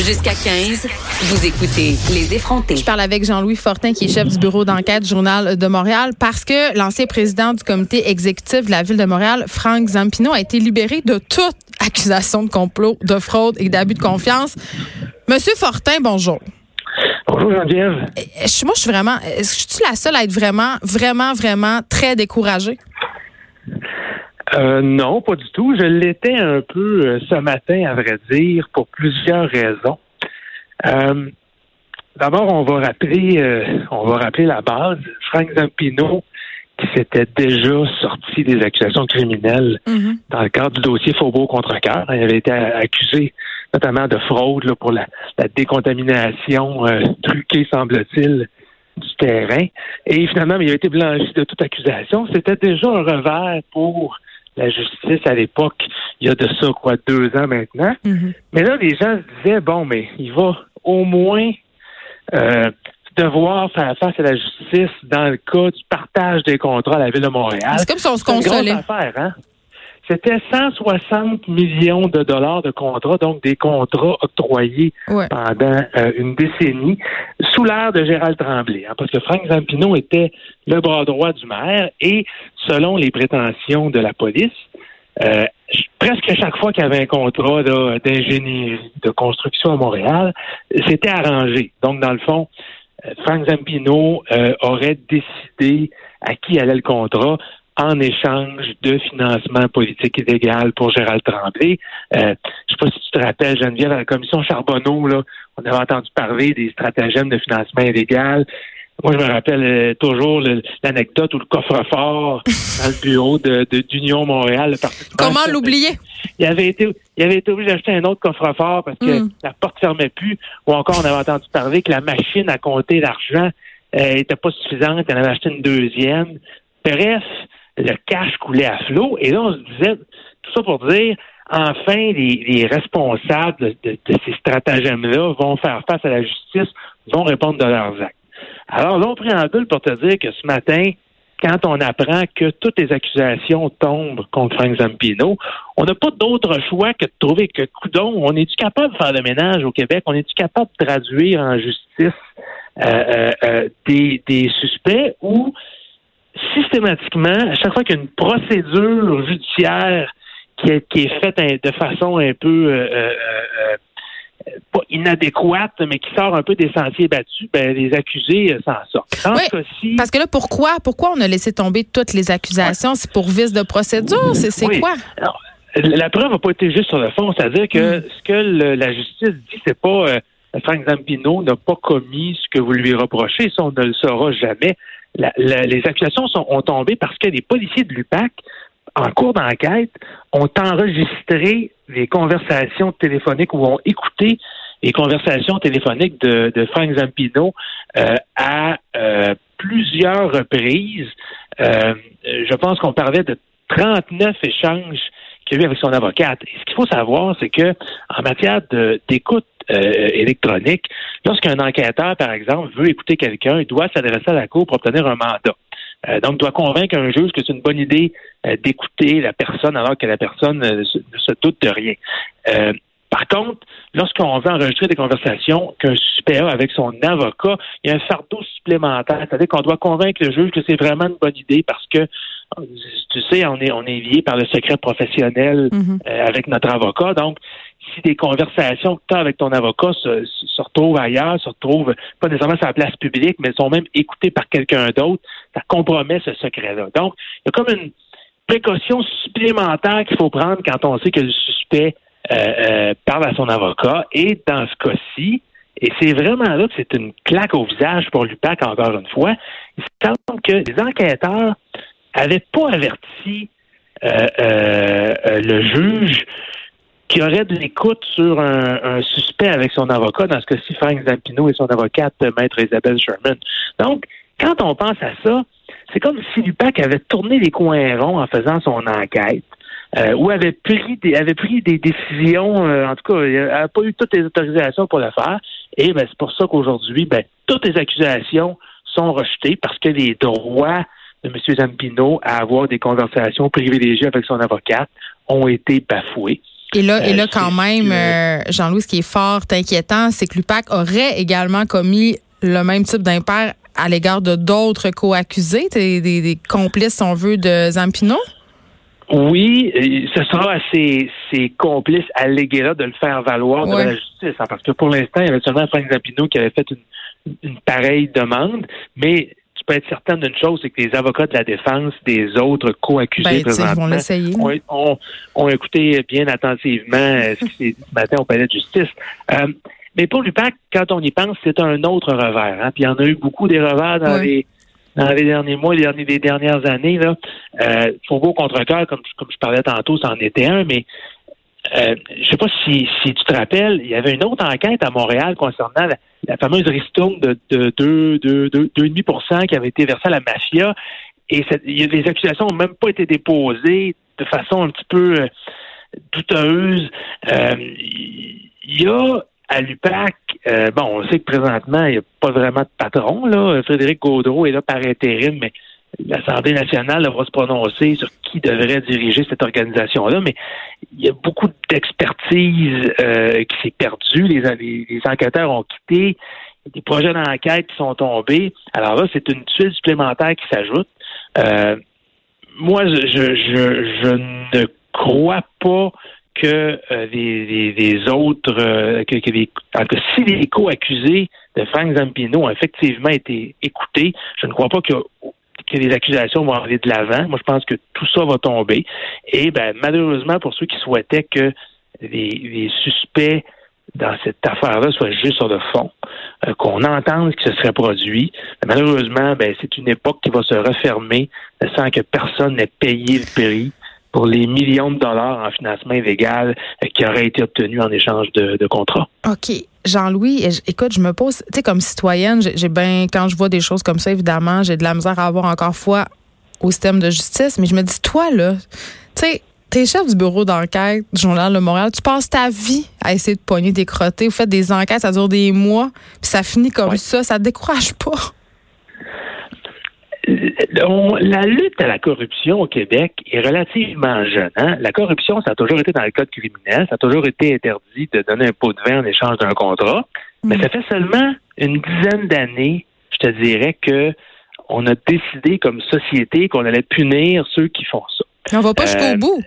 Jusqu'à 15, vous écoutez Les effrontés. Je parle avec Jean-Louis Fortin, qui est chef du bureau d'enquête du Journal de Montréal, parce que l'ancien président du comité exécutif de la ville de Montréal, Franck Zampino, a été libéré de toute accusation de complot, de fraude et d'abus de confiance. Monsieur Fortin, bonjour. Bonjour Geneviève. Moi, je suis vraiment. Est-ce que je suis la seule à être vraiment, vraiment, vraiment très découragée? Euh, non, pas du tout. Je l'étais un peu euh, ce matin, à vrai dire, pour plusieurs raisons. Euh, D'abord, on va rappeler, euh, on va rappeler la base. Frank Zampino, qui s'était déjà sorti des accusations criminelles Mhm. dans le cadre du dossier Faubourg contre cœur. Il avait été accusé notamment de fraude là, pour la, la décontamination euh, truquée, semble-t-il, du terrain. Et finalement, il a été blanchi de toute accusation. C'était déjà un revers pour la justice à l'époque, il y a de ça, quoi, deux ans maintenant. Mhm. Mais là, les gens se disaient, bon, mais il va au moins euh, devoir faire face à la justice dans le cas du partage des contrats à la Ville de Montréal. C'est comme si on se C'est une grosse consolait. affaire, hein? C'était 160 millions de dollars de contrats, donc des contrats octroyés Ouais. pendant euh, une décennie sous l'ère de Gérald Tremblay, hein, parce que Frank Zampino était le bras droit du maire et selon les prétentions de la police, euh, presque chaque fois qu'il y avait un contrat d'ingénierie, de construction à Montréal, c'était arrangé. Donc, dans le fond, euh, Frank Zampino euh, aurait décidé à qui allait le contrat en échange de financement politique illégal pour Gérald Tremblay. Euh, je sais pas si tu te rappelles, Geneviève, à la commission Charbonneau, là, on avait entendu parler des stratagèmes de financement illégal. Moi, je me rappelle euh, toujours l'anecdote où le coffre-fort dans le bureau de, de- d'Union Montréal, le Comment l'oublier? il avait été il avait été obligé d'acheter un autre coffre-fort parce que Mm. la porte fermait plus ou encore on avait entendu parler que la machine à compter l'argent euh, était pas suffisante, en avait acheté une deuxième. Bref, le cash coulait à flot et là on se disait tout ça pour dire enfin les, les responsables de, de- de ces stratagèmes-là vont faire face à la justice, vont répondre de leurs actes. Alors long préambule pour te dire que ce matin, quand on apprend que toutes les accusations tombent contre Frank Zampino, on n'a pas d'autre choix que de trouver que, coudon, on est-tu capable de faire le ménage au Québec? On est-tu capable de traduire en justice euh, euh, euh, des, des suspects ou systématiquement, à chaque fois qu'il y a une procédure judiciaire qui est, qui est faite hein, de façon un peu euh, euh, euh, pas inadéquate, mais qui sort un peu des sentiers battus, ben, les accusés s'en sortent. Dans Oui, ce cas-ci, Parce que là, pourquoi? Pourquoi on a laissé tomber toutes les accusations? C'est pour vice de procédure? C'est Oui. quoi? La preuve n'a pas été juste sur le fond, c'est-à-dire que Mm. ce que le- la justice dit, c'est pas euh, Frank Zampino n'a pas commis ce que vous lui reprochez, ça on ne le saura jamais. Les accusations sont, ont tombé parce que les policiers de l'UPAC, en cours d'enquête, ont enregistré les conversations téléphoniques ou ont écouté les conversations téléphoniques de, de Frank Zampino euh, à euh, plusieurs reprises. Euh, je pense qu'on parlait de 39 échanges avec son avocate. Et ce qu'il faut savoir, c'est que en matière d'écoute euh, électronique, lorsqu'un enquêteur, par exemple, veut écouter quelqu'un, il doit s'adresser à la Cour pour obtenir un mandat. Euh, donc, doit convaincre un juge que c'est une bonne idée euh, d'écouter la personne alors que la personne euh, ne se doute de rien. Par contre, lorsqu'on veut enregistrer des conversations qu'un suspect a avec son avocat, il y a un fardeau supplémentaire. C'est-à-dire qu'on doit convaincre le juge que c'est vraiment une bonne idée parce que, tu sais, on est, on est lié par le secret professionnel Mhm. euh, avec notre avocat. Donc, si des conversations que tu as avec ton avocat se, se- se retrouvent ailleurs, se retrouvent pas nécessairement sur la place publique, mais sont même écoutées par quelqu'un d'autre, ça compromet ce secret-là. Donc, il y a comme une précaution supplémentaire qu'il faut prendre quand on sait que le suspect euh, euh, parle à son avocat. Et dans ce cas-ci, et c'est vraiment là que c'est une claque au visage pour l'UPAC, encore une fois, il semble que les enquêteurs avaient pas averti euh, euh, euh, le juge qui aurait de l'écoute sur un, un suspect avec son avocat, dans ce cas-ci, Frank Zampino et son avocate, Maître Isabelle Sherman. Donc, quand on pense à ça, c'est comme si l'UPAC avait tourné les coins ronds en faisant son enquête. euh, ou avait pris des avait pris des décisions, euh, en tout cas, il n'a pas eu toutes les autorisations pour le faire. Et ben, c'est pour ça qu'aujourd'hui, ben, toutes les accusations sont rejetées parce que les droits de M. Zampino à avoir des conversations privilégiées avec son avocate ont été bafoués. Et là, et là quand même, Jean-Louis, ce qui est fort inquiétant, c'est que l'UPAC aurait également commis le même type d'impair à l'égard de d'autres co-accusés, des, des, complices, si on veut, de Zampino? Oui, ce sera à ses, complices allégués-là de le faire valoir devant la justice. Hein, parce que pour l'instant, il y avait seulement Frank Zampino qui avait fait une, pareille demande, mais tu peux être certain d'une chose, c'est que les avocats de la défense des autres co-accusés ben, ont, ont, écouté bien attentivement euh, ce qui s'est dit ce matin au palais de justice. Euh, mais pour l'UPAC, quand on y pense, c'est un autre revers. Hein. Puis il y en a eu beaucoup des revers dans les dans les derniers mois, les, derniers, les dernières années. Là. Euh, Faubourg contre cœur, comme, comme je parlais tantôt, c'en était un, mais euh, je sais pas si, tu te rappelles, il y avait une autre enquête à Montréal concernant la, fameuse ristourne de, de 2,5 qui avait été versée à la mafia. Et a, les accusations n'ont même pas été déposées de façon un petit peu euh, douteuse. Euh, il y a à l'UPAC, euh, bon, on sait que présentement, il n'y a pas vraiment de patron. Là. Frédéric Gaudreau est là par intérim, mais l'Assemblée nationale va se prononcer sur qui devrait diriger cette organisation-là. Mais il y a beaucoup d'expertise euh, qui s'est perdue. Les, enquêteurs ont quitté. Y a des projets d'enquête qui sont tombés. Alors là, c'est une tuile supplémentaire qui s'ajoute. Euh, moi, je, ne crois pas que euh, les, autres, euh, que, que, si les co-accusés de Frank Zampino ont effectivement été écoutés, je ne crois pas que, que les accusations vont aller de l'avant. Moi, je pense que tout ça va tomber. Et ben, malheureusement, pour ceux qui souhaitaient que les, suspects dans cette affaire-là soient juste sur le fond, euh, qu'on entende ce qui se serait produit. malheureusement, ben, c'est une époque qui va se refermer sans que personne n'ait payé le prix pour les millions de dollars en financement illégal euh, qui auraient été obtenus en échange de, de contrats. OK. Jean-Louis, écoute, je me pose, tu sais, comme citoyenne, j'ai bien, quand je vois des choses comme ça, évidemment, j'ai de la misère à avoir encore foi au système de justice, mais je me dis, toi, là, tu sais, t'es chef du bureau d'enquête du Journal Le Montréal, tu passes ta vie à essayer de pogner des crottés, vous faites des enquêtes, ça dure des mois, puis ça finit comme ça, ça te décourage pas la lutte à la corruption au Québec est relativement jeune. Hein? La corruption, ça a toujours été dans le code criminel, ça a toujours été interdit de donner un pot de vin en échange d'un contrat. Mais mm. ça fait seulement une dizaine d'années, je te dirais, que on a décidé comme société qu'on allait punir ceux qui font ça. On va pas jusqu'au euh, bout.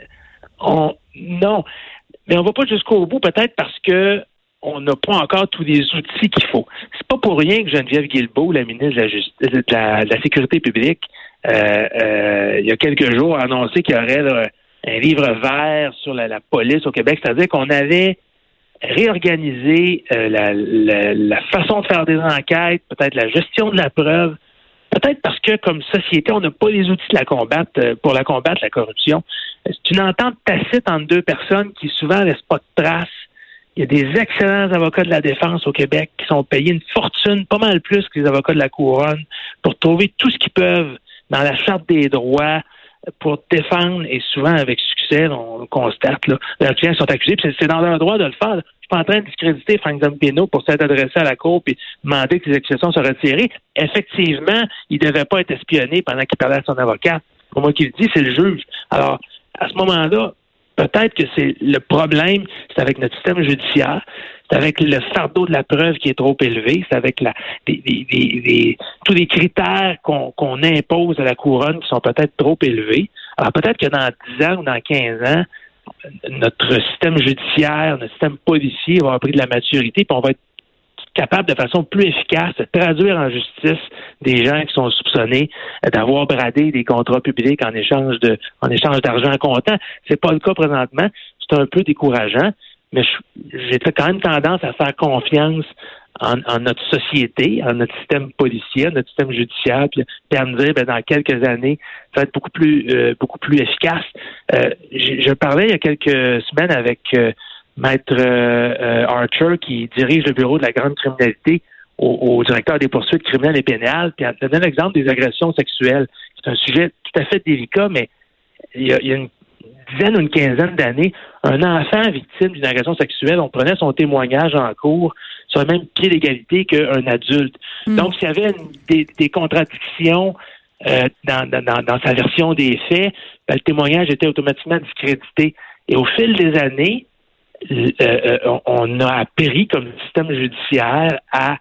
non, mais on va pas jusqu'au bout peut-être parce que on n'a pas encore tous les outils qu'il faut. C'est pas pour rien que Geneviève Guilbeault, la ministre de la, Sécurité publique, euh, euh, il y a quelques jours, a annoncé qu'il y aurait un livre vert sur la, police au Québec, c'est-à-dire qu'on avait réorganisé euh, la, façon de faire des enquêtes, peut-être la gestion de la preuve, peut-être parce que comme société, on n'a pas les outils de la combattre pour la combattre la corruption. C'est une entente tacite entre deux personnes qui souvent laissent pas de traces il y a des excellents avocats de la défense au Québec qui sont payés une fortune, pas mal plus que les avocats de la couronne, pour trouver tout ce qu'ils peuvent dans la charte des droits pour défendre, et souvent avec succès, on le constate, là, leurs clients sont accusés, puis c'est dans leur droit de le faire. Je suis pas en train de discréditer Frank Zampino pour s'être adressé à la Cour et demander que les accusations soient retirées. Effectivement, il ne devait pas être espionné pendant qu'il parlait à son avocat. Pour moi qui le dit, c'est le juge. Alors, à ce moment-là, Peut-être que c'est le problème, c'est avec notre système judiciaire, c'est avec le fardeau de la preuve qui est trop élevé, c'est avec la, tous les critères qu'on impose à la couronne qui sont peut-être trop élevés. Alors peut-être que dans 10 ans ou dans 15 ans, notre système judiciaire, notre système policier va avoir pris de la maturité, puis on va être capable de façon plus efficace de traduire en justice des gens qui sont soupçonnés d'avoir bradé des contrats publics en échange de en échange d'argent comptant. C'est pas le cas présentement. C'est un peu décourageant, mais j'ai quand même tendance à faire confiance en, notre société, en notre système policier, en notre système judiciaire, puis, à me dire, ben, dans quelques années, ça va être beaucoup plus, euh, beaucoup plus efficace. Euh, je, parlais il y a quelques semaines avec euh, Maître euh, euh, Archer, qui dirige le bureau de la grande criminalité au, directeur des poursuites criminelles et pénales, puis elle donne l'exemple des agressions sexuelles. C'est un sujet tout à fait délicat, mais il y a, une dizaine ou une quinzaine d'années, un enfant victime d'une agression sexuelle, on prenait son témoignage en cours sur le même pied d'égalité qu'un adulte. Hmm. Donc, s'il y avait des, contradictions euh, dans, dans, sa version des faits, ben, le témoignage était automatiquement discrédité. Et au fil des années, on a appris comme système judiciaire à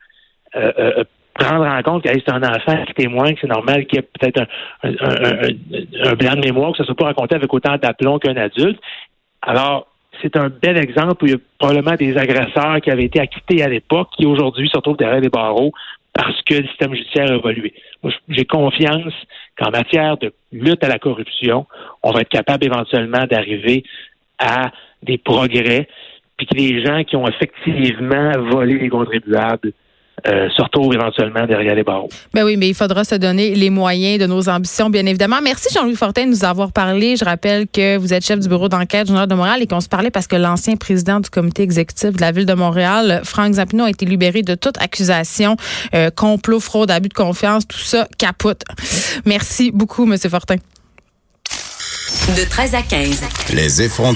prendre en compte que c'est un enfant qui témoigne, que c'est normal qu'il y ait peut-être un, un, un, blanc de mémoire, que ça ne soit pas raconté avec autant d'aplomb qu'un adulte. Alors, c'est un bel exemple où il y a probablement des agresseurs qui avaient été acquittés à l'époque qui aujourd'hui se retrouvent derrière des barreaux parce que le système judiciaire a évolué. Moi, j'ai confiance qu'en matière de lutte à la corruption, on va être capable éventuellement d'arriver à des progrès, puis que les gens qui ont effectivement volé les contribuables euh, se retrouvent éventuellement derrière les barreaux. Ben oui, mais il faudra se donner les moyens de nos ambitions, bien évidemment. Merci Jean-Louis Fortin de nous avoir parlé. Je rappelle que vous êtes chef du bureau d'enquête Journal de Montréal et qu'on se parlait parce que l'ancien président du comité exécutif de la ville de Montréal, Franck Zampino, a été libéré de toute accusation, euh, complot, fraude, abus de confiance, tout ça capote. Merci beaucoup, Monsieur Fortin. De 13 à 15. Les effrontés.